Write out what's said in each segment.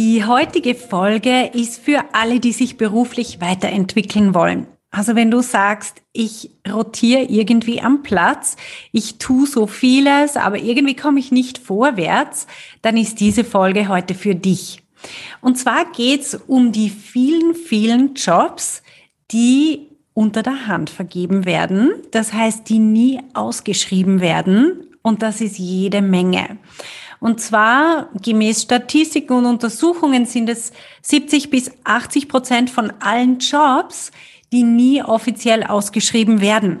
die heutige Folge ist für alle, die sich beruflich weiterentwickeln wollen. Also wenn du sagst, ich rotiere irgendwie am Platz, ich tue so vieles, aber irgendwie komme ich nicht vorwärts, dann ist diese Folge heute für dich. Und zwar geht's um die vielen, vielen Jobs, die unter der Hand vergeben werden. Das heißt, die nie ausgeschrieben werden. Und das ist jede Menge. Und zwar gemäß Statistiken und Untersuchungen sind es 70 bis 80 Prozent von allen Jobs, die nie offiziell ausgeschrieben werden.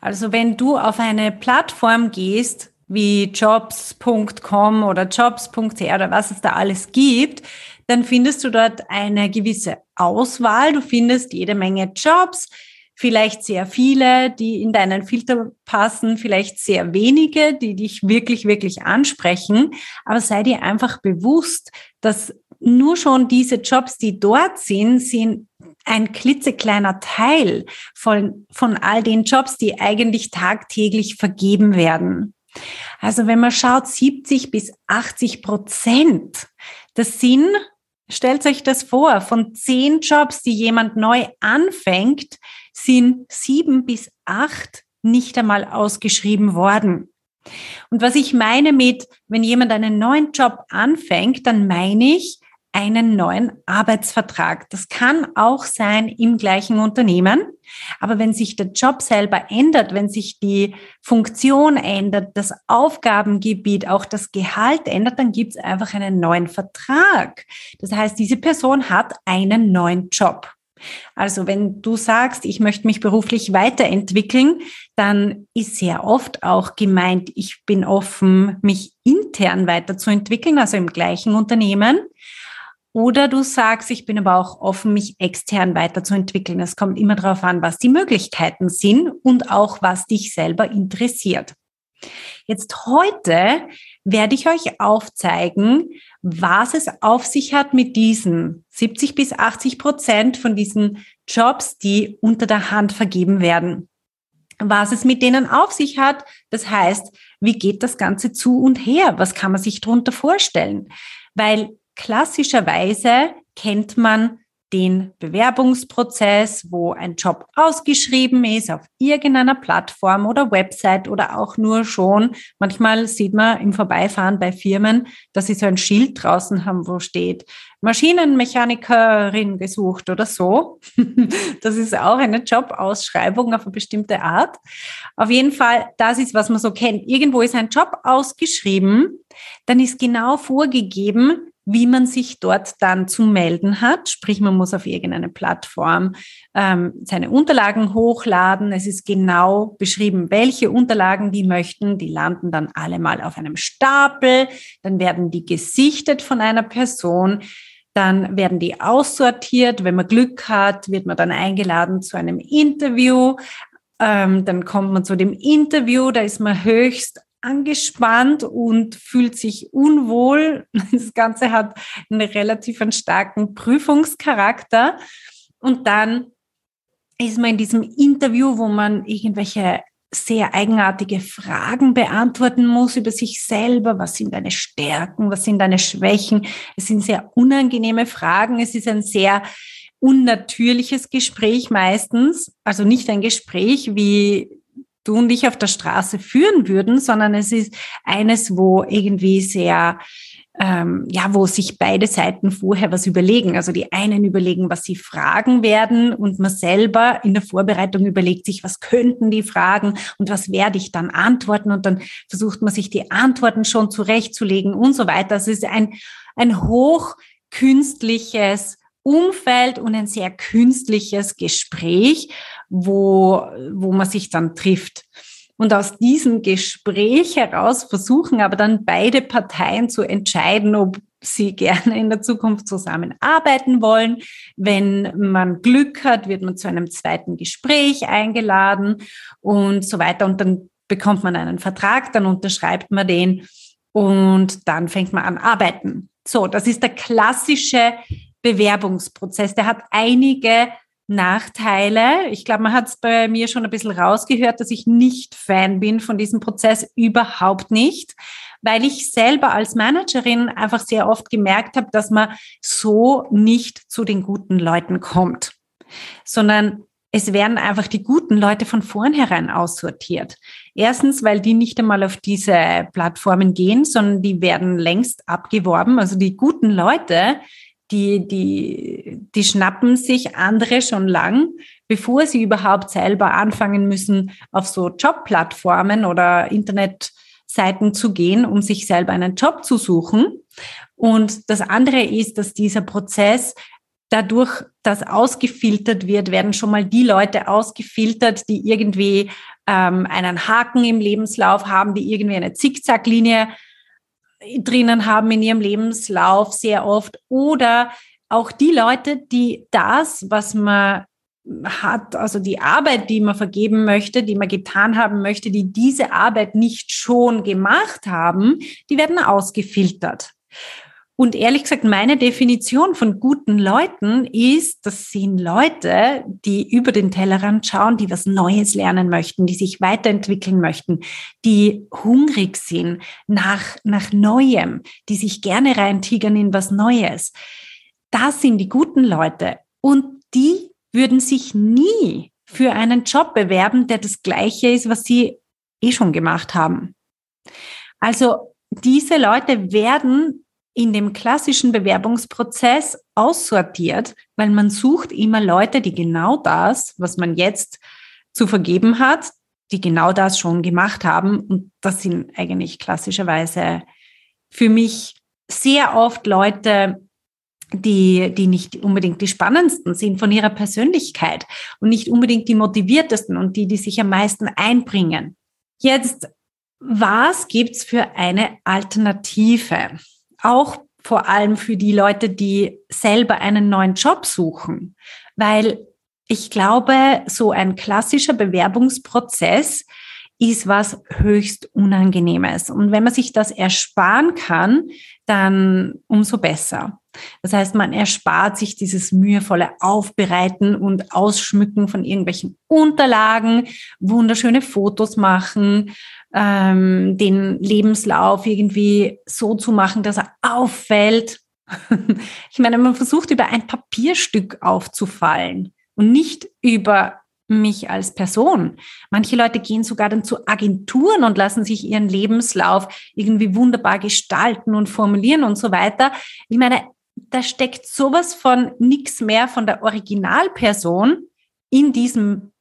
Also wenn du auf eine Plattform gehst, wie jobs.com oder jobs.ch oder was es da alles gibt, dann findest du dort eine gewisse Auswahl. Du findest jede Menge Jobs, vielleicht sehr viele, die in deinen Filter passen, vielleicht sehr wenige, die dich wirklich, wirklich ansprechen. Aber sei dir einfach bewusst, dass nur schon diese Jobs, die dort sind, sind ein klitzekleiner Teil von, von all den Jobs, die eigentlich tagtäglich vergeben werden. Also wenn man schaut, 70 bis 80 Prozent, das sind, stellt euch das vor, von zehn Jobs, die jemand neu anfängt, sind sieben bis acht nicht einmal ausgeschrieben worden. Und was ich meine mit, wenn jemand einen neuen Job anfängt, dann meine ich einen neuen Arbeitsvertrag. Das kann auch sein im gleichen Unternehmen. Aber wenn sich der Job selber ändert, wenn sich die Funktion ändert, das Aufgabengebiet, auch das Gehalt ändert, dann gibt es einfach einen neuen Vertrag. Das heißt, diese Person hat einen neuen Job. Also wenn du sagst, ich möchte mich beruflich weiterentwickeln, dann ist sehr oft auch gemeint, ich bin offen, mich intern weiterzuentwickeln, also im gleichen Unternehmen. Oder du sagst, ich bin aber auch offen, mich extern weiterzuentwickeln. Es kommt immer darauf an, was die Möglichkeiten sind und auch was dich selber interessiert. Jetzt heute werde ich euch aufzeigen, was es auf sich hat mit diesen 70 bis 80 Prozent von diesen Jobs, die unter der Hand vergeben werden. Was es mit denen auf sich hat, das heißt, wie geht das Ganze zu und her? Was kann man sich darunter vorstellen? Weil klassischerweise kennt man den Bewerbungsprozess, wo ein Job ausgeschrieben ist auf irgendeiner Plattform oder Website oder auch nur schon. Manchmal sieht man im Vorbeifahren bei Firmen, dass sie so ein Schild draußen haben, wo steht Maschinenmechanikerin gesucht oder so. Das ist auch eine Jobausschreibung auf eine bestimmte Art. Auf jeden Fall, das ist, was man so kennt. Irgendwo ist ein Job ausgeschrieben, dann ist genau vorgegeben, wie man sich dort dann zu melden hat. Sprich, man muss auf irgendeine Plattform ähm, seine Unterlagen hochladen. Es ist genau beschrieben, welche Unterlagen die möchten. Die landen dann alle mal auf einem Stapel. Dann werden die gesichtet von einer Person. Dann werden die aussortiert. Wenn man Glück hat, wird man dann eingeladen zu einem Interview. Ähm, dann kommt man zu dem Interview, da ist man höchst angespannt und fühlt sich unwohl. Das Ganze hat einen relativ starken Prüfungscharakter. Und dann ist man in diesem Interview, wo man irgendwelche sehr eigenartige Fragen beantworten muss über sich selber. Was sind deine Stärken? Was sind deine Schwächen? Es sind sehr unangenehme Fragen. Es ist ein sehr unnatürliches Gespräch meistens. Also nicht ein Gespräch, wie du und ich auf der Straße führen würden, sondern es ist eines, wo irgendwie sehr ähm, ja, wo sich beide Seiten vorher was überlegen. Also die einen überlegen, was sie fragen werden und man selber in der Vorbereitung überlegt sich, was könnten die fragen und was werde ich dann antworten und dann versucht man sich die Antworten schon zurechtzulegen und so weiter. Also es ist ein, ein hochkünstliches Umfeld und ein sehr künstliches Gespräch wo, wo man sich dann trifft. Und aus diesem Gespräch heraus versuchen aber dann beide Parteien zu entscheiden, ob sie gerne in der Zukunft zusammenarbeiten wollen. Wenn man Glück hat, wird man zu einem zweiten Gespräch eingeladen und so weiter. Und dann bekommt man einen Vertrag, dann unterschreibt man den und dann fängt man an arbeiten. So, das ist der klassische Bewerbungsprozess. Der hat einige Nachteile. Ich glaube, man hat es bei mir schon ein bisschen rausgehört, dass ich nicht Fan bin von diesem Prozess, überhaupt nicht, weil ich selber als Managerin einfach sehr oft gemerkt habe, dass man so nicht zu den guten Leuten kommt, sondern es werden einfach die guten Leute von vornherein aussortiert. Erstens, weil die nicht einmal auf diese Plattformen gehen, sondern die werden längst abgeworben. Also die guten Leute, die, die, die schnappen sich andere schon lang, bevor sie überhaupt selber anfangen müssen, auf so Jobplattformen oder Internetseiten zu gehen, um sich selber einen Job zu suchen. Und das andere ist, dass dieser Prozess dadurch, dass ausgefiltert wird, werden schon mal die Leute ausgefiltert, die irgendwie ähm, einen Haken im Lebenslauf haben, die irgendwie eine Zickzacklinie drinnen haben in ihrem Lebenslauf sehr oft oder auch die Leute, die das, was man hat, also die Arbeit, die man vergeben möchte, die man getan haben möchte, die diese Arbeit nicht schon gemacht haben, die werden ausgefiltert. Und ehrlich gesagt, meine Definition von guten Leuten ist, das sind Leute, die über den Tellerrand schauen, die was Neues lernen möchten, die sich weiterentwickeln möchten, die hungrig sind nach, nach Neuem, die sich gerne reintigern in was Neues. Das sind die guten Leute. Und die würden sich nie für einen Job bewerben, der das gleiche ist, was sie eh schon gemacht haben. Also diese Leute werden in dem klassischen Bewerbungsprozess aussortiert, weil man sucht immer Leute, die genau das, was man jetzt zu vergeben hat, die genau das schon gemacht haben. Und das sind eigentlich klassischerweise für mich sehr oft Leute, die, die nicht unbedingt die spannendsten sind von ihrer Persönlichkeit und nicht unbedingt die motiviertesten und die, die sich am meisten einbringen. Jetzt, was gibt's für eine Alternative? Auch vor allem für die Leute, die selber einen neuen Job suchen, weil ich glaube, so ein klassischer Bewerbungsprozess ist was höchst Unangenehmes. Und wenn man sich das ersparen kann, dann umso besser. Das heißt, man erspart sich dieses mühevolle Aufbereiten und Ausschmücken von irgendwelchen Unterlagen, wunderschöne Fotos machen, ähm, den Lebenslauf irgendwie so zu machen, dass er auffällt. ich meine, man versucht über ein Papierstück aufzufallen und nicht über mich als Person. Manche Leute gehen sogar dann zu Agenturen und lassen sich ihren Lebenslauf irgendwie wunderbar gestalten und formulieren und so weiter. Ich meine, da steckt sowas von nichts mehr von der Originalperson in diesem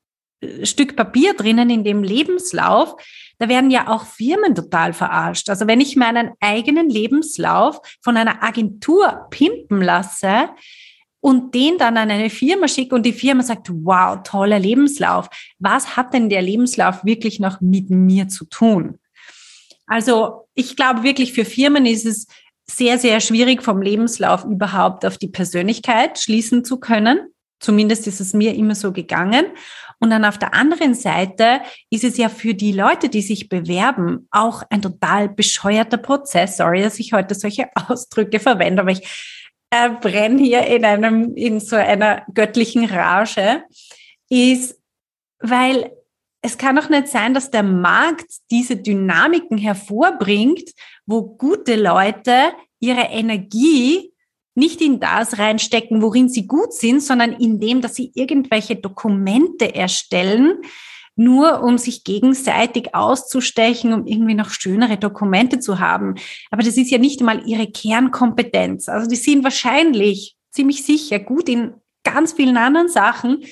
Stück Papier drinnen, in dem Lebenslauf. Da werden ja auch Firmen total verarscht. Also wenn ich meinen eigenen Lebenslauf von einer Agentur pimpen lasse, und den dann an eine Firma schicke und die Firma sagt, wow, toller Lebenslauf. Was hat denn der Lebenslauf wirklich noch mit mir zu tun? Also ich glaube wirklich, für Firmen ist es sehr, sehr schwierig, vom Lebenslauf überhaupt auf die Persönlichkeit schließen zu können. Zumindest ist es mir immer so gegangen. Und dann auf der anderen Seite ist es ja für die Leute, die sich bewerben, auch ein total bescheuerter Prozess. Sorry, dass ich heute solche Ausdrücke verwende, aber ich äh, brenne hier in einem, in so einer göttlichen Rage, ist, weil es kann doch nicht sein, dass der Markt diese Dynamiken hervorbringt, wo gute Leute ihre Energie nicht in das reinstecken, worin sie gut sind, sondern in dem, dass sie irgendwelche Dokumente erstellen, nur um sich gegenseitig auszustechen, um irgendwie noch schönere Dokumente zu haben. Aber das ist ja nicht einmal ihre Kernkompetenz. Also die sind wahrscheinlich ziemlich sicher gut in ganz vielen anderen Sachen,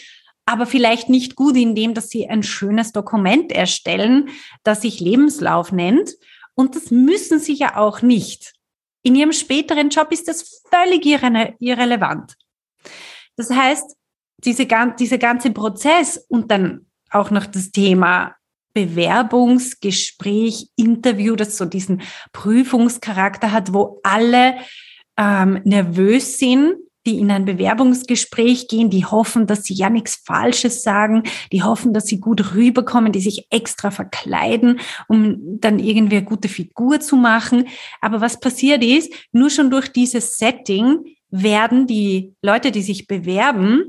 aber vielleicht nicht gut in dem, dass sie ein schönes Dokument erstellen, das sich Lebenslauf nennt. Und das müssen sie ja auch nicht. In ihrem späteren Job ist das völlig irre irrelevant. Das heißt, diese, dieser ganze Prozess und dann auch noch das Thema Bewerbungsgespräch, Interview, das so diesen Prüfungscharakter hat, wo alle ähm, nervös sind, die in ein Bewerbungsgespräch gehen, die hoffen, dass sie ja nichts Falsches sagen, die hoffen, dass sie gut rüberkommen, die sich extra verkleiden, um dann irgendwie eine gute Figur zu machen. Aber was passiert ist, nur schon durch dieses Setting werden die Leute, die sich bewerben,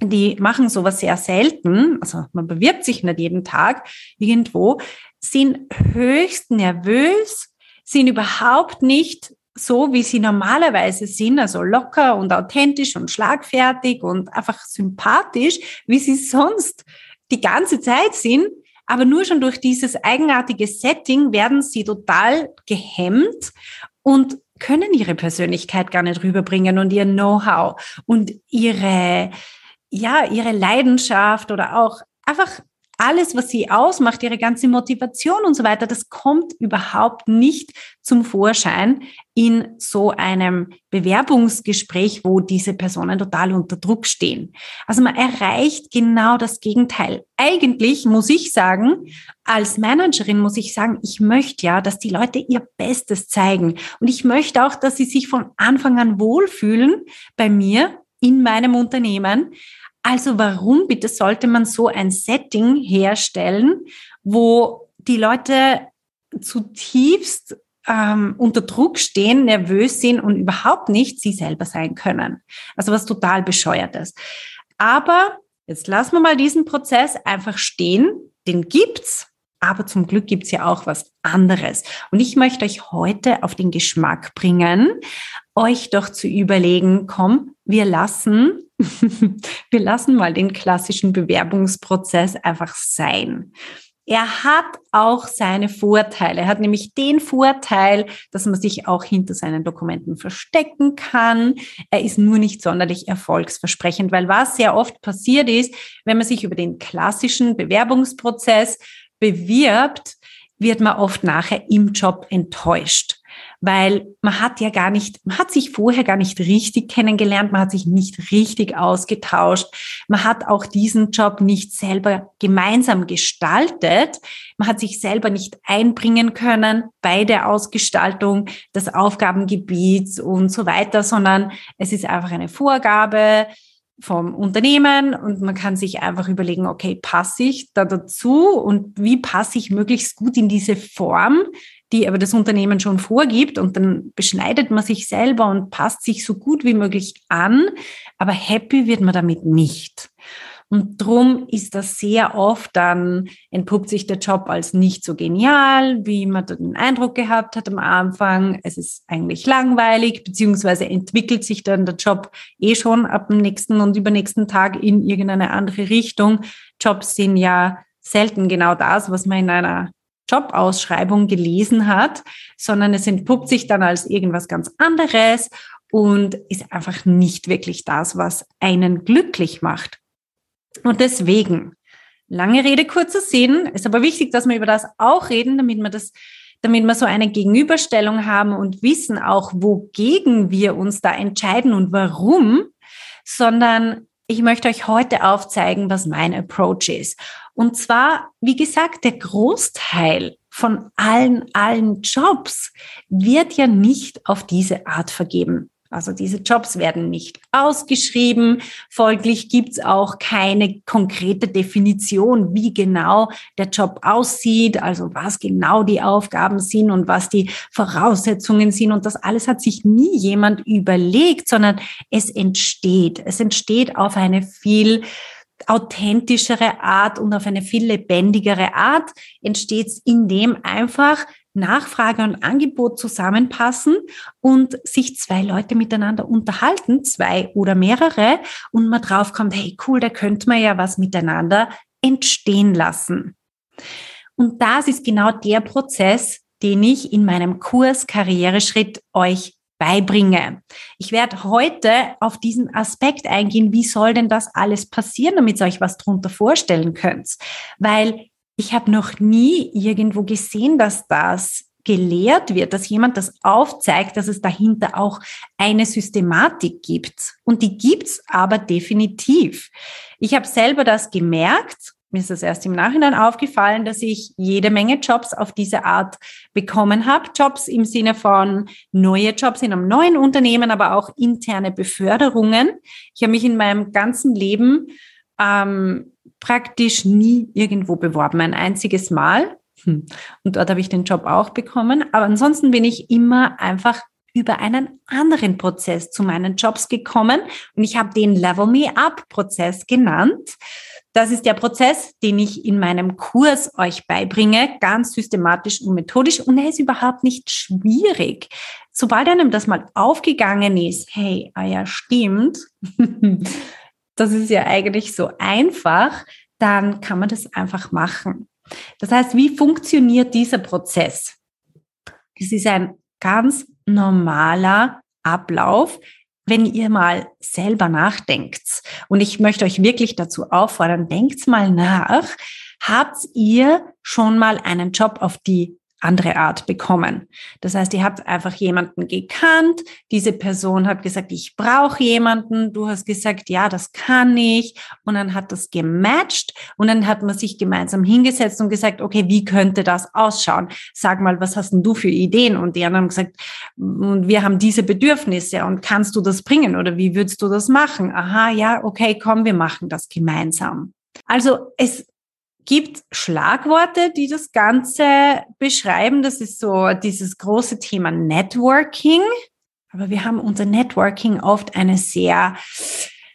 die machen sowas sehr selten, also man bewirbt sich nicht jeden Tag irgendwo, sind höchst nervös, sind überhaupt nicht so, wie sie normalerweise sind, also locker und authentisch und schlagfertig und einfach sympathisch, wie sie sonst die ganze Zeit sind. Aber nur schon durch dieses eigenartige Setting werden sie total gehemmt und können ihre Persönlichkeit gar nicht rüberbringen und ihr Know-how und ihre, ja, ihre Leidenschaft oder auch einfach alles, was sie ausmacht, ihre ganze Motivation und so weiter, das kommt überhaupt nicht zum Vorschein in so einem Bewerbungsgespräch, wo diese Personen total unter Druck stehen. Also man erreicht genau das Gegenteil. Eigentlich muss ich sagen, als Managerin muss ich sagen, ich möchte ja, dass die Leute ihr Bestes zeigen. Und ich möchte auch, dass sie sich von Anfang an wohlfühlen bei mir in meinem Unternehmen. Also warum bitte sollte man so ein Setting herstellen, wo die Leute zutiefst ähm, unter Druck stehen, nervös sind und überhaupt nicht sie selber sein können. Also was total bescheuertes. Aber jetzt lassen wir mal diesen Prozess einfach stehen. Den gibt's. Aber zum Glück gibt's ja auch was anderes. Und ich möchte euch heute auf den Geschmack bringen, euch doch zu überlegen, komm, wir lassen, wir lassen mal den klassischen Bewerbungsprozess einfach sein. Er hat auch seine Vorteile. Er hat nämlich den Vorteil, dass man sich auch hinter seinen Dokumenten verstecken kann. Er ist nur nicht sonderlich erfolgsversprechend, weil was sehr oft passiert ist, wenn man sich über den klassischen Bewerbungsprozess bewirbt, wird man oft nachher im Job enttäuscht weil man hat ja gar nicht, man hat sich vorher gar nicht richtig kennengelernt, man hat sich nicht richtig ausgetauscht, man hat auch diesen Job nicht selber gemeinsam gestaltet, man hat sich selber nicht einbringen können bei der Ausgestaltung des Aufgabengebiets und so weiter, sondern es ist einfach eine Vorgabe, vom Unternehmen und man kann sich einfach überlegen, okay, passe ich da dazu und wie passe ich möglichst gut in diese Form, die aber das Unternehmen schon vorgibt und dann beschneidet man sich selber und passt sich so gut wie möglich an, aber happy wird man damit nicht. Und drum ist das sehr oft dann entpuppt sich der Job als nicht so genial, wie man den Eindruck gehabt hat am Anfang. Es ist eigentlich langweilig, beziehungsweise entwickelt sich dann der Job eh schon ab dem nächsten und übernächsten Tag in irgendeine andere Richtung. Jobs sind ja selten genau das, was man in einer Jobausschreibung gelesen hat, sondern es entpuppt sich dann als irgendwas ganz anderes und ist einfach nicht wirklich das, was einen glücklich macht. Und deswegen, lange Rede, kurzer Sinn, ist aber wichtig, dass wir über das auch reden, damit wir das damit wir so eine Gegenüberstellung haben und wissen auch, wogegen wir uns da entscheiden und warum, sondern ich möchte euch heute aufzeigen, was mein Approach ist. Und zwar, wie gesagt, der Großteil von allen, allen Jobs wird ja nicht auf diese Art vergeben. Also diese Jobs werden nicht ausgeschrieben. Folglich gibt es auch keine konkrete Definition, wie genau der Job aussieht, also was genau die Aufgaben sind und was die Voraussetzungen sind. Und das alles hat sich nie jemand überlegt, sondern es entsteht. Es entsteht auf eine viel authentischere Art und auf eine viel lebendigere Art entsteht es, indem einfach Nachfrage und Angebot zusammenpassen und sich zwei Leute miteinander unterhalten, zwei oder mehrere, und man draufkommt, hey cool, da könnte man ja was miteinander entstehen lassen. Und das ist genau der Prozess, den ich in meinem Kurs Karriereschritt euch beibringe. Ich werde heute auf diesen Aspekt eingehen, wie soll denn das alles passieren, damit ihr euch was drunter vorstellen könnt. Weil ich habe noch nie irgendwo gesehen, dass das gelehrt wird, dass jemand das aufzeigt, dass es dahinter auch eine Systematik gibt. Und die gibt's aber definitiv. Ich habe selber das gemerkt mir ist das erst im Nachhinein aufgefallen, dass ich jede Menge Jobs auf diese Art bekommen habe. Jobs im Sinne von neue Jobs in einem neuen Unternehmen, aber auch interne Beförderungen. Ich habe mich in meinem ganzen Leben ähm, praktisch nie irgendwo beworben, ein einziges Mal. Hm. Und dort habe ich den Job auch bekommen. Aber ansonsten bin ich immer einfach über einen anderen Prozess zu meinen Jobs gekommen und ich habe den Level Me Up Prozess genannt. Das ist der Prozess, den ich in meinem Kurs euch beibringe, ganz systematisch und methodisch und er ist überhaupt nicht schwierig. Sobald einem das mal aufgegangen ist, hey, ah ja, stimmt, das ist ja eigentlich so einfach, dann kann man das einfach machen. Das heißt, wie funktioniert dieser Prozess? Es ist ein ganz normaler Ablauf, wenn ihr mal selber nachdenkt. Und ich möchte euch wirklich dazu auffordern, denkt mal nach. Habt ihr schon mal einen Job auf die andere Art bekommen. Das heißt, ihr habt einfach jemanden gekannt, diese Person hat gesagt, ich brauche jemanden, du hast gesagt, ja, das kann ich und dann hat das gematcht und dann hat man sich gemeinsam hingesetzt und gesagt, okay, wie könnte das ausschauen? Sag mal, was hast denn du für Ideen? Und die anderen haben gesagt, wir haben diese Bedürfnisse und kannst du das bringen oder wie würdest du das machen? Aha, ja, okay, komm, wir machen das gemeinsam. Also es gibt Schlagworte, die das Ganze beschreiben. Das ist so dieses große Thema Networking. Aber wir haben unter Networking oft eine sehr,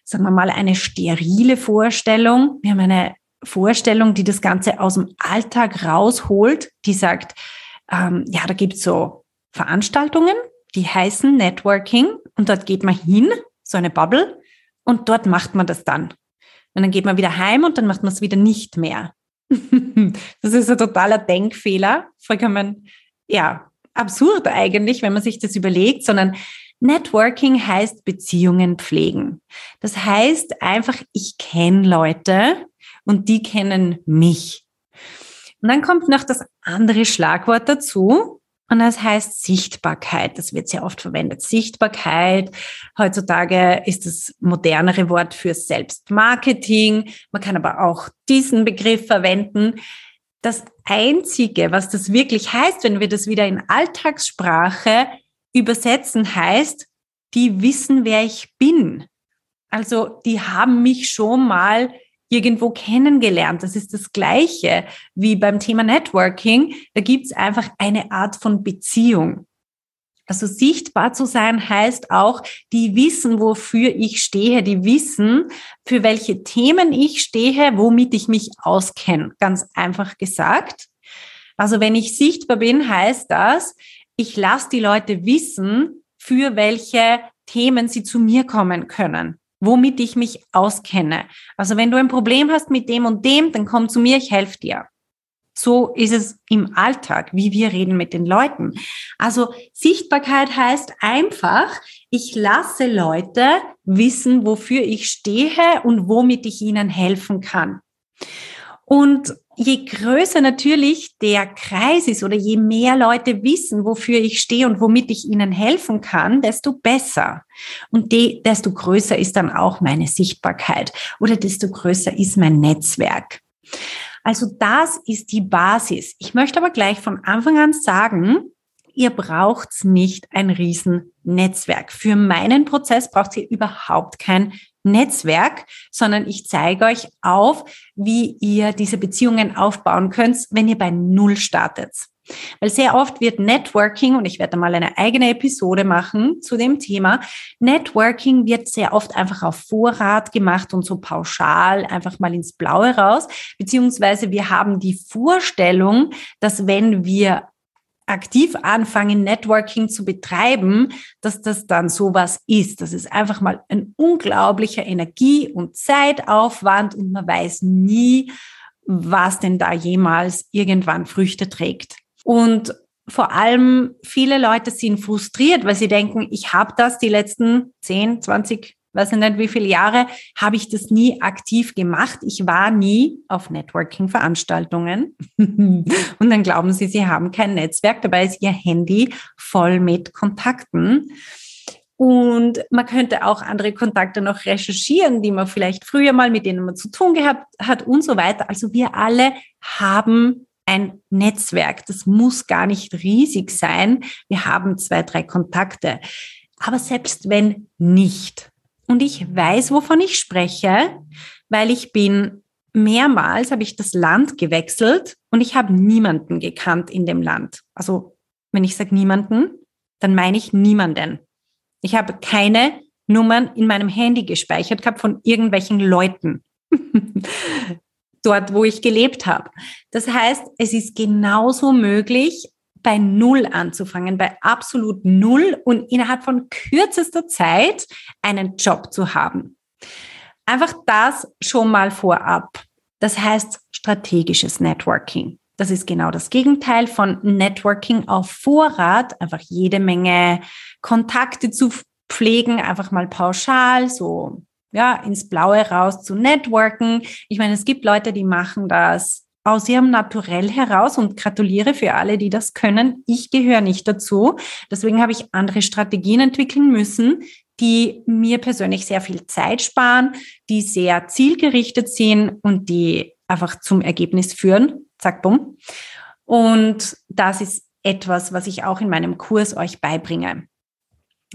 sagen wir mal, eine sterile Vorstellung. Wir haben eine Vorstellung, die das Ganze aus dem Alltag rausholt, die sagt, ähm, ja, da gibt's so Veranstaltungen, die heißen Networking und dort geht man hin, so eine Bubble, und dort macht man das dann. Und dann geht man wieder heim und dann macht man es wieder nicht mehr. das ist ein totaler Denkfehler, vollkommen, ja, absurd eigentlich, wenn man sich das überlegt, sondern Networking heißt Beziehungen pflegen. Das heißt einfach, ich kenne Leute und die kennen mich. Und dann kommt noch das andere Schlagwort dazu, und das heißt Sichtbarkeit. Das wird sehr oft verwendet. Sichtbarkeit. Heutzutage ist das modernere Wort für Selbstmarketing. Man kann aber auch diesen Begriff verwenden. Das Einzige, was das wirklich heißt, wenn wir das wieder in Alltagssprache übersetzen, heißt, die wissen, wer ich bin. Also die haben mich schon mal irgendwo kennengelernt. Das ist das Gleiche wie beim Thema Networking. Da gibt es einfach eine Art von Beziehung. Also sichtbar zu sein heißt auch, die wissen, wofür ich stehe, die wissen, für welche Themen ich stehe, womit ich mich auskenne. Ganz einfach gesagt. Also wenn ich sichtbar bin, heißt das, ich lasse die Leute wissen, für welche Themen sie zu mir kommen können womit ich mich auskenne. Also wenn du ein Problem hast mit dem und dem, dann komm zu mir, ich helfe dir. So ist es im Alltag, wie wir reden mit den Leuten. Also Sichtbarkeit heißt einfach, ich lasse Leute wissen, wofür ich stehe und womit ich ihnen helfen kann. Und je größer natürlich der Kreis ist oder je mehr Leute wissen, wofür ich stehe und womit ich ihnen helfen kann, desto besser. Und de, desto größer ist dann auch meine Sichtbarkeit oder desto größer ist mein Netzwerk. Also das ist die Basis. Ich möchte aber gleich von Anfang an sagen, ihr braucht nicht ein Riesennetzwerk. Für meinen Prozess braucht ihr überhaupt kein Netzwerk, sondern ich zeige euch auf, wie ihr diese Beziehungen aufbauen könnt, wenn ihr bei Null startet. Weil sehr oft wird Networking, und ich werde mal eine eigene Episode machen zu dem Thema, Networking wird sehr oft einfach auf Vorrat gemacht und so pauschal einfach mal ins Blaue raus, beziehungsweise wir haben die Vorstellung, dass wenn wir aktiv anfangen, Networking zu betreiben, dass das dann sowas ist. Das ist einfach mal ein unglaublicher Energie- und Zeitaufwand und man weiß nie, was denn da jemals irgendwann Früchte trägt. Und vor allem viele Leute sind frustriert, weil sie denken, ich habe das die letzten 10, 20, weiß ich nicht wie viele Jahre, habe ich das nie aktiv gemacht. Ich war nie auf Networking-Veranstaltungen. Und dann glauben sie, sie haben kein Netzwerk. Dabei ist ihr Handy voll mit Kontakten. Und man könnte auch andere Kontakte noch recherchieren, die man vielleicht früher mal mit denen man zu tun gehabt hat und so weiter. Also wir alle haben ein Netzwerk. Das muss gar nicht riesig sein. Wir haben zwei, drei Kontakte. Aber selbst wenn nicht, und ich weiß, wovon ich spreche, weil ich bin mehrmals habe ich das Land gewechselt und ich habe niemanden gekannt in dem Land. Also wenn ich sage niemanden, dann meine ich niemanden. Ich habe keine Nummern in meinem Handy gespeichert gehabt von irgendwelchen Leuten. Dort, wo ich gelebt habe. Das heißt, es ist genauso möglich, bei Null anzufangen, bei absolut Null und innerhalb von kürzester Zeit einen Job zu haben. Einfach das schon mal vorab. Das heißt strategisches Networking. Das ist genau das Gegenteil von Networking auf Vorrat, einfach jede Menge Kontakte zu pflegen, einfach mal pauschal, so ja, ins Blaue raus zu networken. Ich meine, es gibt Leute, die machen das aus ihrem Naturell heraus und gratuliere für alle, die das können. Ich gehöre nicht dazu. Deswegen habe ich andere Strategien entwickeln müssen, die mir persönlich sehr viel Zeit sparen, die sehr zielgerichtet sind und die einfach zum Ergebnis führen. Zack, bumm. Und das ist etwas, was ich auch in meinem Kurs euch beibringe.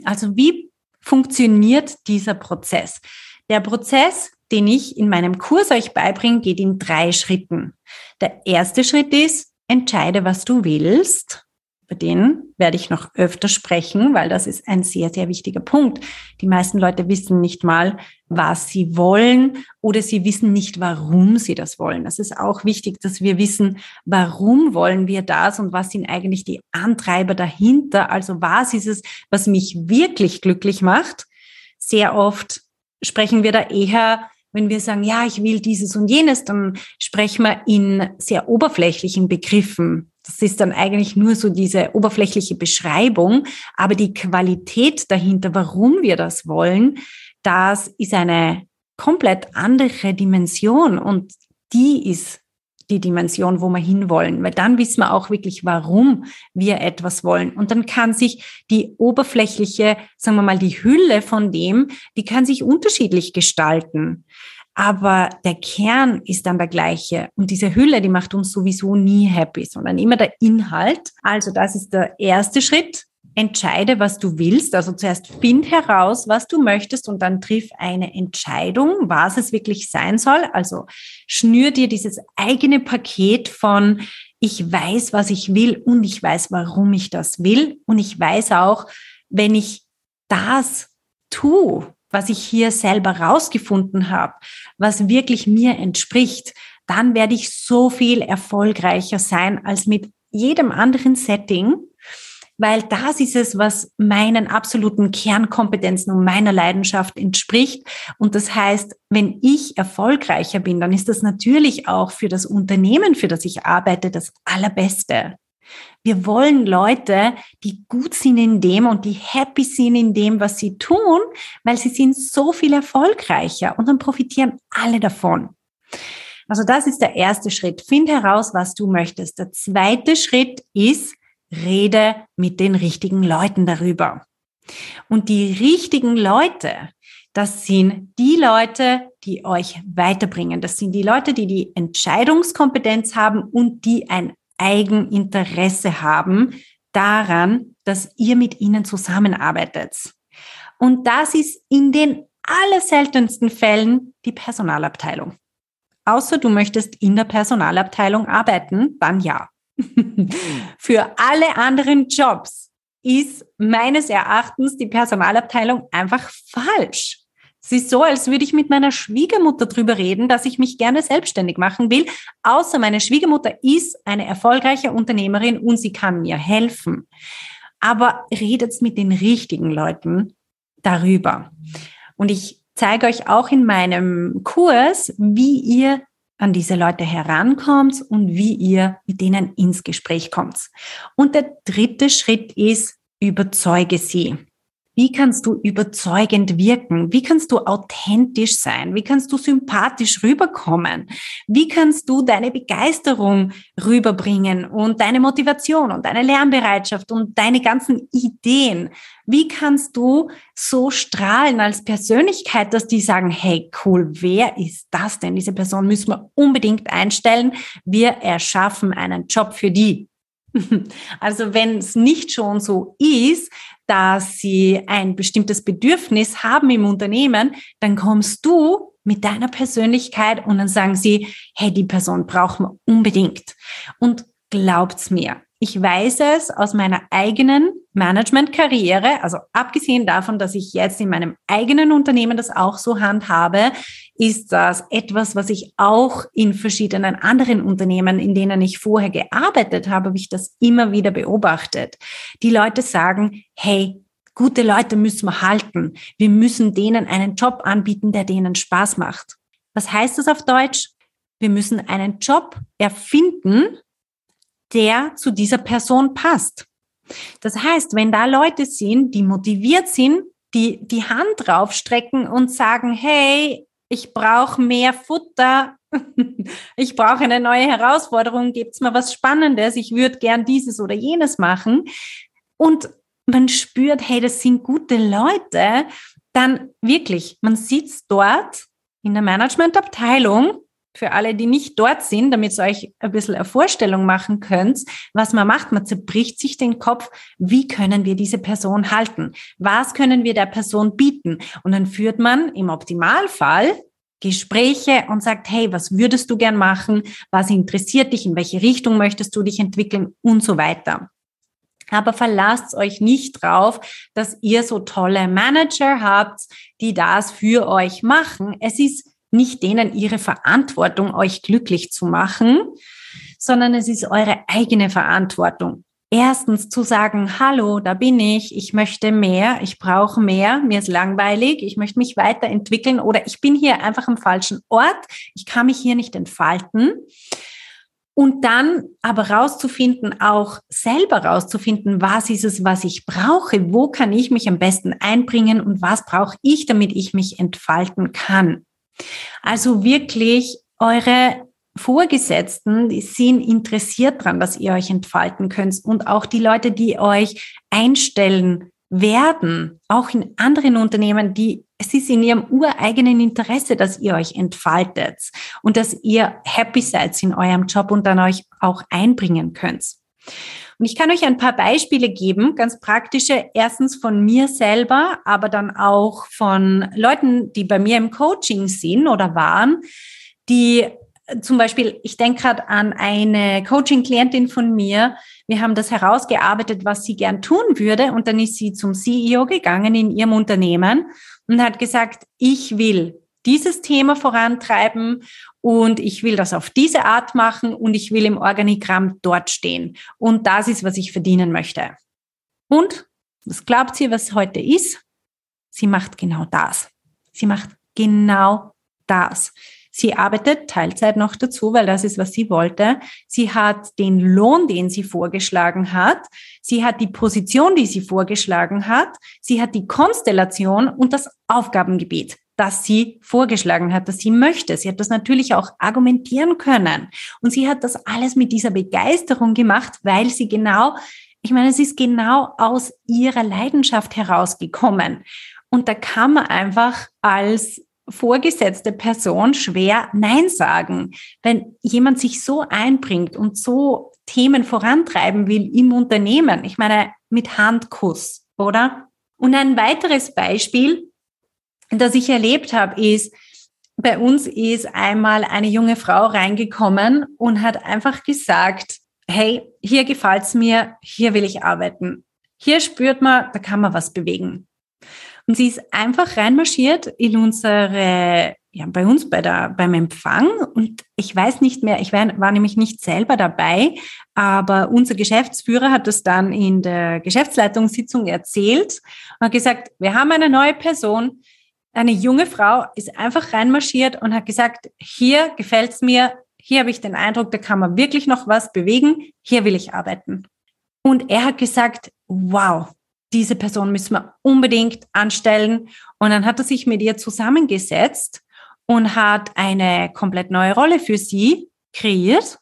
Also wie funktioniert dieser Prozess? Der Prozess den ich in meinem Kurs euch beibringe, geht in drei Schritten. Der erste Schritt ist, entscheide, was du willst. Über den werde ich noch öfter sprechen, weil das ist ein sehr, sehr wichtiger Punkt. Die meisten Leute wissen nicht mal, was sie wollen oder sie wissen nicht, warum sie das wollen. Das ist auch wichtig, dass wir wissen, warum wollen wir das und was sind eigentlich die Antreiber dahinter. Also was ist es, was mich wirklich glücklich macht? Sehr oft sprechen wir da eher wenn wir sagen, ja, ich will dieses und jenes, dann sprechen wir in sehr oberflächlichen Begriffen. Das ist dann eigentlich nur so diese oberflächliche Beschreibung, aber die Qualität dahinter, warum wir das wollen, das ist eine komplett andere Dimension und die ist die Dimension, wo wir hinwollen, weil dann wissen wir auch wirklich, warum wir etwas wollen. Und dann kann sich die oberflächliche, sagen wir mal, die Hülle von dem, die kann sich unterschiedlich gestalten. Aber der Kern ist dann der gleiche. Und diese Hülle, die macht uns sowieso nie happy, sondern immer der Inhalt. Also das ist der erste Schritt entscheide, was du willst. Also zuerst find heraus, was du möchtest und dann triff eine Entscheidung, was es wirklich sein soll. Also schnür dir dieses eigene Paket von ich weiß, was ich will und ich weiß, warum ich das will. Und ich weiß auch, wenn ich das tue, was ich hier selber rausgefunden habe, was wirklich mir entspricht, dann werde ich so viel erfolgreicher sein als mit jedem anderen Setting, weil das ist es, was meinen absoluten Kernkompetenzen und meiner Leidenschaft entspricht. Und das heißt, wenn ich erfolgreicher bin, dann ist das natürlich auch für das Unternehmen, für das ich arbeite, das Allerbeste. Wir wollen Leute, die gut sind in dem und die happy sind in dem, was sie tun, weil sie sind so viel erfolgreicher und dann profitieren alle davon. Also das ist der erste Schritt. Find heraus, was du möchtest. Der zweite Schritt ist, rede mit den richtigen Leuten darüber. Und die richtigen Leute, das sind die Leute, die euch weiterbringen. Das sind die Leute, die die Entscheidungskompetenz haben und die ein Eigeninteresse haben daran, dass ihr mit ihnen zusammenarbeitet. Und das ist in den allerseltensten Fällen die Personalabteilung. Außer du möchtest in der Personalabteilung arbeiten, dann ja. Für alle anderen Jobs ist meines Erachtens die Personalabteilung einfach falsch. Es ist so, als würde ich mit meiner Schwiegermutter drüber reden, dass ich mich gerne selbstständig machen will, außer meine Schwiegermutter ist eine erfolgreiche Unternehmerin und sie kann mir helfen. Aber redet mit den richtigen Leuten darüber. Und ich zeige euch auch in meinem Kurs, wie ihr an diese Leute herankommt und wie ihr mit denen ins Gespräch kommt. Und der dritte Schritt ist, überzeuge sie. Wie kannst du überzeugend wirken? Wie kannst du authentisch sein? Wie kannst du sympathisch rüberkommen? Wie kannst du deine Begeisterung rüberbringen und deine Motivation und deine Lernbereitschaft und deine ganzen Ideen? Wie kannst du so strahlen als Persönlichkeit, dass die sagen, hey, cool, wer ist das denn? Diese Person müssen wir unbedingt einstellen. Wir erschaffen einen Job für die. Also wenn es nicht schon so ist, dass sie ein bestimmtes Bedürfnis haben im Unternehmen, dann kommst du mit deiner Persönlichkeit und dann sagen sie, hey, die Person brauchen wir unbedingt. Und glaubt's mir, ich weiß es aus meiner eigenen Management-Karriere, also abgesehen davon, dass ich jetzt in meinem eigenen Unternehmen das auch so handhabe, ist das etwas, was ich auch in verschiedenen anderen Unternehmen, in denen ich vorher gearbeitet habe, habe ich das immer wieder beobachtet. Die Leute sagen, hey, gute Leute müssen wir halten. Wir müssen denen einen Job anbieten, der denen Spaß macht. Was heißt das auf Deutsch? Wir müssen einen Job erfinden, der zu dieser Person passt. Das heißt, wenn da Leute sind, die motiviert sind, die die Hand draufstrecken und sagen, hey, ich brauche mehr Futter, ich brauche eine neue Herausforderung, gibt's mir was Spannendes, ich würde gern dieses oder jenes machen. Und man spürt, hey, das sind gute Leute, dann wirklich, man sitzt dort in der Managementabteilung für alle, die nicht dort sind, damit ihr euch ein bisschen eine Vorstellung machen könnt, was man macht. Man zerbricht sich den Kopf, wie können wir diese Person halten? Was können wir der Person bieten? Und dann führt man im Optimalfall Gespräche und sagt, hey, was würdest du gern machen? Was interessiert dich? In welche Richtung möchtest du dich entwickeln? Und so weiter. Aber verlasst euch nicht drauf, dass ihr so tolle Manager habt, die das für euch machen. Es ist nicht denen ihre Verantwortung, euch glücklich zu machen, sondern es ist eure eigene Verantwortung. Erstens zu sagen, hallo, da bin ich, ich möchte mehr, ich brauche mehr, mir ist langweilig, ich möchte mich weiterentwickeln oder ich bin hier einfach am falschen Ort, ich kann mich hier nicht entfalten. Und dann aber rauszufinden, auch selber rauszufinden, was ist es, was ich brauche, wo kann ich mich am besten einbringen und was brauche ich, damit ich mich entfalten kann. Also wirklich eure Vorgesetzten, die sind interessiert daran, dass ihr euch entfalten könnt und auch die Leute, die euch einstellen werden, auch in anderen Unternehmen, die es ist in ihrem ureigenen Interesse, dass ihr euch entfaltet und dass ihr happy seid in eurem Job und dann euch auch einbringen könnt. Und ich kann euch ein paar Beispiele geben, ganz praktische, erstens von mir selber, aber dann auch von Leuten, die bei mir im Coaching sind oder waren, die zum Beispiel, ich denke gerade an eine Coaching-Klientin von mir. Wir haben das herausgearbeitet, was sie gern tun würde. Und dann ist sie zum CEO gegangen in ihrem Unternehmen und hat gesagt, ich will dieses Thema vorantreiben und ich will das auf diese Art machen und ich will im Organigramm dort stehen. Und das ist, was ich verdienen möchte. Und was glaubt sie, was heute ist? Sie macht genau das. Sie macht genau das. Sie arbeitet Teilzeit noch dazu, weil das ist, was sie wollte. Sie hat den Lohn, den sie vorgeschlagen hat. Sie hat die Position, die sie vorgeschlagen hat. Sie hat die Konstellation und das Aufgabengebiet das sie vorgeschlagen hat, dass sie möchte. Sie hat das natürlich auch argumentieren können. Und sie hat das alles mit dieser Begeisterung gemacht, weil sie genau, ich meine, es ist genau aus ihrer Leidenschaft herausgekommen. Und da kann man einfach als vorgesetzte Person schwer Nein sagen. Wenn jemand sich so einbringt und so Themen vorantreiben will im Unternehmen, ich meine, mit Handkuss, oder? Und ein weiteres Beispiel, das ich erlebt habe, ist, bei uns ist einmal eine junge Frau reingekommen und hat einfach gesagt, hey, hier gefällt's mir, hier will ich arbeiten. Hier spürt man, da kann man was bewegen. Und sie ist einfach reinmarschiert in unsere, ja, bei uns bei der, beim Empfang. Und ich weiß nicht mehr, ich war, war nämlich nicht selber dabei, aber unser Geschäftsführer hat das dann in der Geschäftsleitungssitzung erzählt und hat gesagt, wir haben eine neue Person, eine junge Frau ist einfach reinmarschiert und hat gesagt, hier gefällt's mir, hier habe ich den Eindruck, da kann man wirklich noch was bewegen, hier will ich arbeiten. Und er hat gesagt, wow, diese Person müssen wir unbedingt anstellen. Und dann hat er sich mit ihr zusammengesetzt und hat eine komplett neue Rolle für sie kreiert.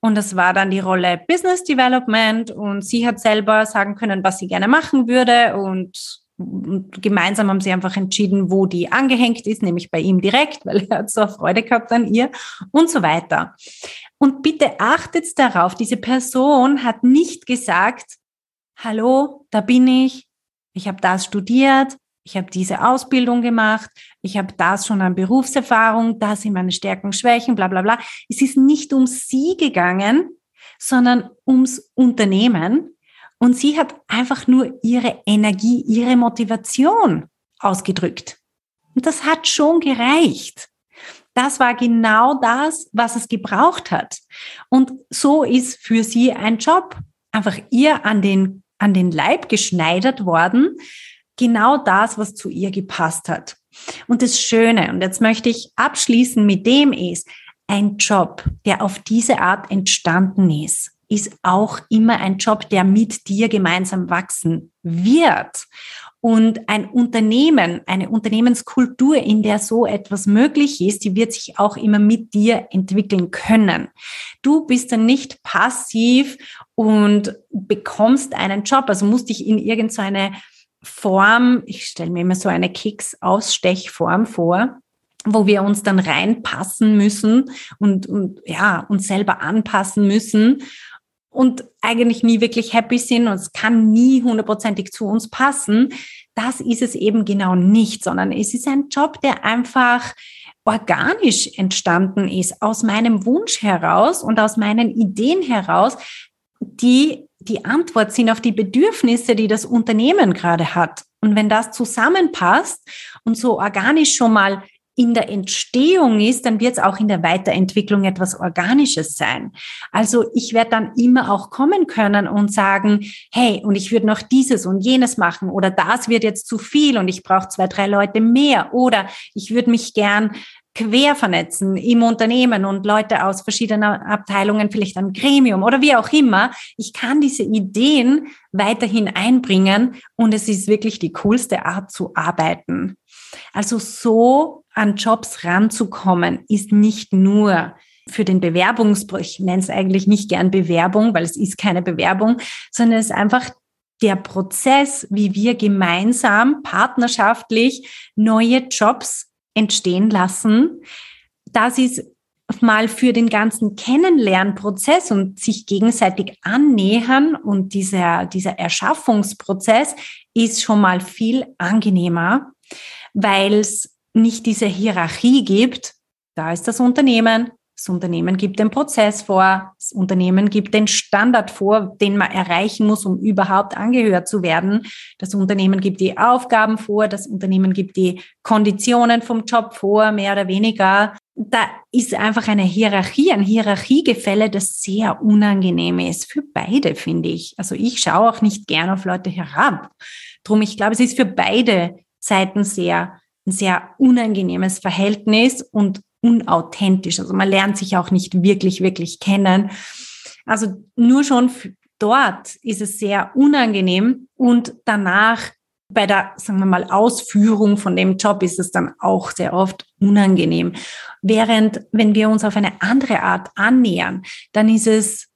Und das war dann die Rolle Business Development. Und sie hat selber sagen können, was sie gerne machen würde. Und, gemeinsam haben sie einfach entschieden, wo die angehängt ist, nämlich bei ihm direkt, weil er hat so Freude gehabt an ihr und so weiter. Und bitte achtet darauf, diese Person hat nicht gesagt, hallo, da bin ich, ich habe das studiert, ich habe diese Ausbildung gemacht, ich habe das schon an Berufserfahrung, das sind meine Stärken, Schwächen, bla bla bla. Es ist nicht um sie gegangen, sondern ums Unternehmen. Und sie hat einfach nur ihre Energie, ihre Motivation ausgedrückt. Und das hat schon gereicht. Das war genau das, was es gebraucht hat. Und so ist für sie ein Job einfach ihr an den, an den Leib geschneidert worden. Genau das, was zu ihr gepasst hat. Und das Schöne, und jetzt möchte ich abschließen mit dem ist, ein Job, der auf diese Art entstanden ist, ist auch immer ein Job, der mit dir gemeinsam wachsen wird. Und ein Unternehmen, eine Unternehmenskultur, in der so etwas möglich ist, die wird sich auch immer mit dir entwickeln können. Du bist dann nicht passiv und bekommst einen Job, also musst dich in irgendeine Form, ich stelle mir immer so eine Keks-Ausstechform vor, wo wir uns dann reinpassen müssen und, und ja, uns selber anpassen müssen und eigentlich nie wirklich happy sind und es kann nie hundertprozentig zu uns passen, das ist es eben genau nicht, sondern es ist ein Job, der einfach organisch entstanden ist, aus meinem Wunsch heraus und aus meinen Ideen heraus, die die Antwort sind auf die Bedürfnisse, die das Unternehmen gerade hat. Und wenn das zusammenpasst und so organisch schon mal in der Entstehung ist, dann wird es auch in der Weiterentwicklung etwas Organisches sein. Also ich werde dann immer auch kommen können und sagen, hey, und ich würde noch dieses und jenes machen oder das wird jetzt zu viel und ich brauche zwei, drei Leute mehr oder ich würde mich gern quer vernetzen im Unternehmen und Leute aus verschiedenen Abteilungen, vielleicht ein Gremium oder wie auch immer. Ich kann diese Ideen weiterhin einbringen und es ist wirklich die coolste Art zu arbeiten. Also so an Jobs ranzukommen, ist nicht nur für den Bewerbungsbruch, ich nenne es eigentlich nicht gern Bewerbung, weil es ist keine Bewerbung, sondern es ist einfach der Prozess, wie wir gemeinsam partnerschaftlich neue Jobs entstehen lassen. Das ist mal für den ganzen Kennenlernprozess und sich gegenseitig annähern und dieser, dieser Erschaffungsprozess ist schon mal viel angenehmer, weil es nicht diese Hierarchie gibt. Da ist das Unternehmen, das Unternehmen gibt den Prozess vor, das Unternehmen gibt den Standard vor, den man erreichen muss, um überhaupt angehört zu werden. Das Unternehmen gibt die Aufgaben vor, das Unternehmen gibt die Konditionen vom Job vor, mehr oder weniger. Da ist einfach eine Hierarchie, ein Hierarchiegefälle, das sehr unangenehm ist für beide, finde ich. Also ich schaue auch nicht gern auf Leute herab. Drum, ich glaube, es ist für beide Seiten sehr ein sehr unangenehmes Verhältnis und unauthentisch. Also man lernt sich auch nicht wirklich, wirklich kennen. Also nur schon dort ist es sehr unangenehm und danach bei der, sagen wir mal, Ausführung von dem Job ist es dann auch sehr oft unangenehm. Während, wenn wir uns auf eine andere Art annähern, dann ist es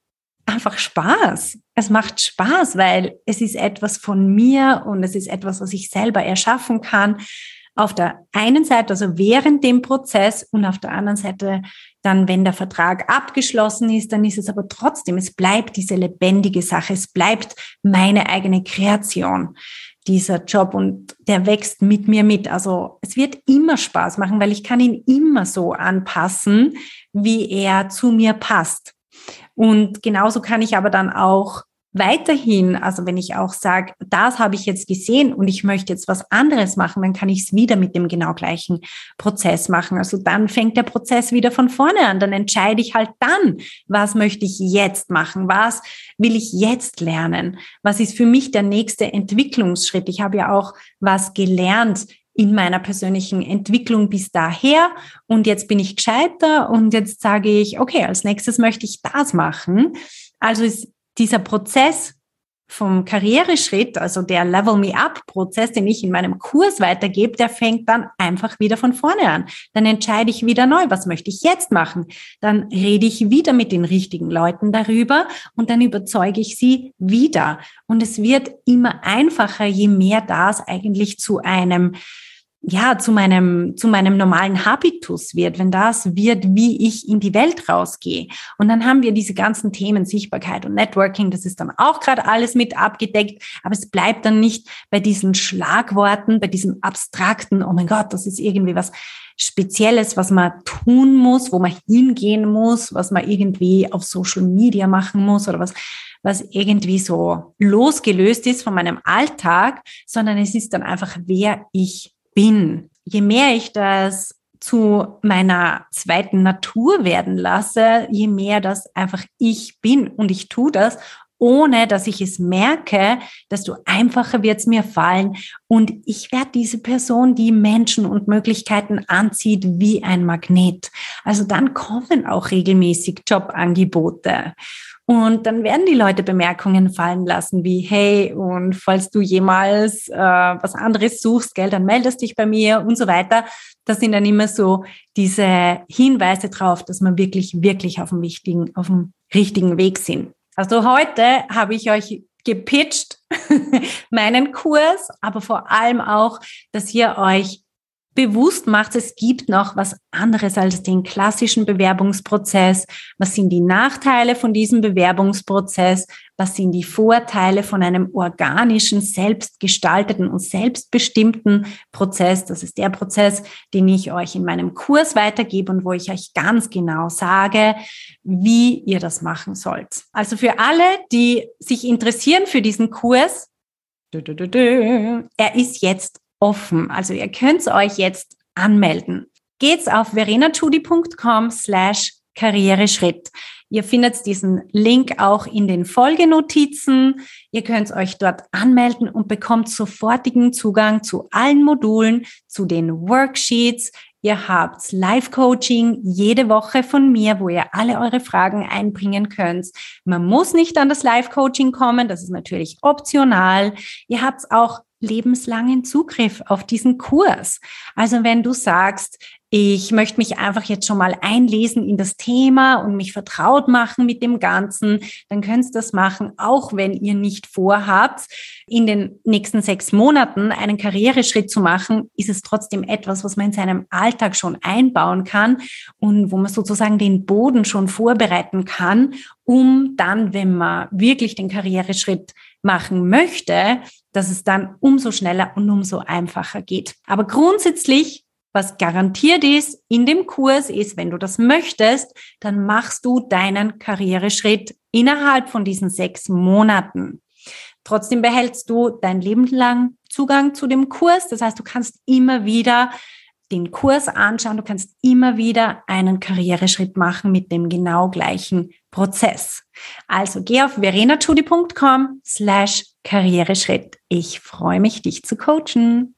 einfach Spaß. Es macht Spaß, weil es ist etwas von mir und es ist etwas, was ich selber erschaffen kann auf der einen Seite, also während dem Prozess und auf der anderen Seite dann, wenn der Vertrag abgeschlossen ist, dann ist es aber trotzdem, es bleibt diese lebendige Sache, es bleibt meine eigene Kreation, dieser Job und der wächst mit mir mit. Also es wird immer Spaß machen, weil ich kann ihn immer so anpassen, wie er zu mir passt. Und genauso kann ich aber dann auch weiterhin, also wenn ich auch sage, das habe ich jetzt gesehen und ich möchte jetzt was anderes machen, dann kann ich es wieder mit dem genau gleichen Prozess machen. Also dann fängt der Prozess wieder von vorne an. Dann entscheide ich halt dann, was möchte ich jetzt machen? Was will ich jetzt lernen? Was ist für mich der nächste Entwicklungsschritt? Ich habe ja auch was gelernt in meiner persönlichen Entwicklung bis daher und jetzt bin ich gescheiter und jetzt sage ich, okay, als nächstes möchte ich das machen. Also ist dieser Prozess vom Karriereschritt, also der Level Me Up Prozess, den ich in meinem Kurs weitergebe, der fängt dann einfach wieder von vorne an. Dann entscheide ich wieder neu, was möchte ich jetzt machen? Dann rede ich wieder mit den richtigen Leuten darüber und dann überzeuge ich sie wieder. Und es wird immer einfacher, je mehr das eigentlich zu einem ja, zu meinem, zu meinem normalen Habitus wird, wenn das wird, wie ich in die Welt rausgehe. Und dann haben wir diese ganzen Themen Sichtbarkeit und Networking, das ist dann auch gerade alles mit abgedeckt, aber es bleibt dann nicht bei diesen Schlagworten, bei diesem abstrakten, oh mein Gott, das ist irgendwie was Spezielles, was man tun muss, wo man hingehen muss, was man irgendwie auf Social Media machen muss oder was, was irgendwie so losgelöst ist von meinem Alltag, sondern es ist dann einfach, wer ich bin. Je mehr ich das zu meiner zweiten Natur werden lasse, je mehr das einfach ich bin und ich tue das, ohne dass ich es merke, desto einfacher wird es mir fallen und ich werde diese Person, die Menschen und Möglichkeiten anzieht, wie ein Magnet. Also dann kommen auch regelmäßig Jobangebote. Und dann werden die Leute Bemerkungen fallen lassen wie, hey, und falls du jemals äh, was anderes suchst, Geld, dann meldest dich bei mir und so weiter. Das sind dann immer so diese Hinweise drauf, dass man wirklich, wirklich auf dem wichtigen, auf dem richtigen Weg sind. Also heute habe ich euch gepitcht, meinen Kurs, aber vor allem auch, dass ihr euch bewusst macht, es gibt noch was anderes als den klassischen Bewerbungsprozess. Was sind die Nachteile von diesem Bewerbungsprozess? Was sind die Vorteile von einem organischen, selbstgestalteten und selbstbestimmten Prozess? Das ist der Prozess, den ich euch in meinem Kurs weitergebe und wo ich euch ganz genau sage, wie ihr das machen sollt. Also für alle, die sich interessieren für diesen Kurs, er ist jetzt offen. Also ihr könnt euch jetzt anmelden. Geht's auf verenatudi.com slash Karriereschritt. Ihr findet diesen Link auch in den Folgenotizen. Ihr könnt euch dort anmelden und bekommt sofortigen Zugang zu allen Modulen, zu den Worksheets. Ihr habt Live-Coaching jede Woche von mir, wo ihr alle eure Fragen einbringen könnt. Man muss nicht an das Live-Coaching kommen, das ist natürlich optional. Ihr habt auch lebenslangen Zugriff auf diesen Kurs. Also wenn du sagst, ich möchte mich einfach jetzt schon mal einlesen in das Thema und mich vertraut machen mit dem Ganzen, dann könnt ihr das machen, auch wenn ihr nicht vorhabt, in den nächsten sechs Monaten einen Karriereschritt zu machen, ist es trotzdem etwas, was man in seinem Alltag schon einbauen kann und wo man sozusagen den Boden schon vorbereiten kann, um dann, wenn man wirklich den Karriereschritt machen möchte, dass es dann umso schneller und umso einfacher geht. Aber grundsätzlich, was garantiert ist in dem Kurs, ist, wenn du das möchtest, dann machst du deinen Karriereschritt innerhalb von diesen sechs Monaten. Trotzdem behältst du dein Leben lang Zugang zu dem Kurs. Das heißt, du kannst immer wieder den Kurs anschauen, du kannst immer wieder einen Karriereschritt machen mit dem genau gleichen Prozess. Also geh auf verenachudi.com slash Karriereschritt. Ich freue mich, dich zu coachen.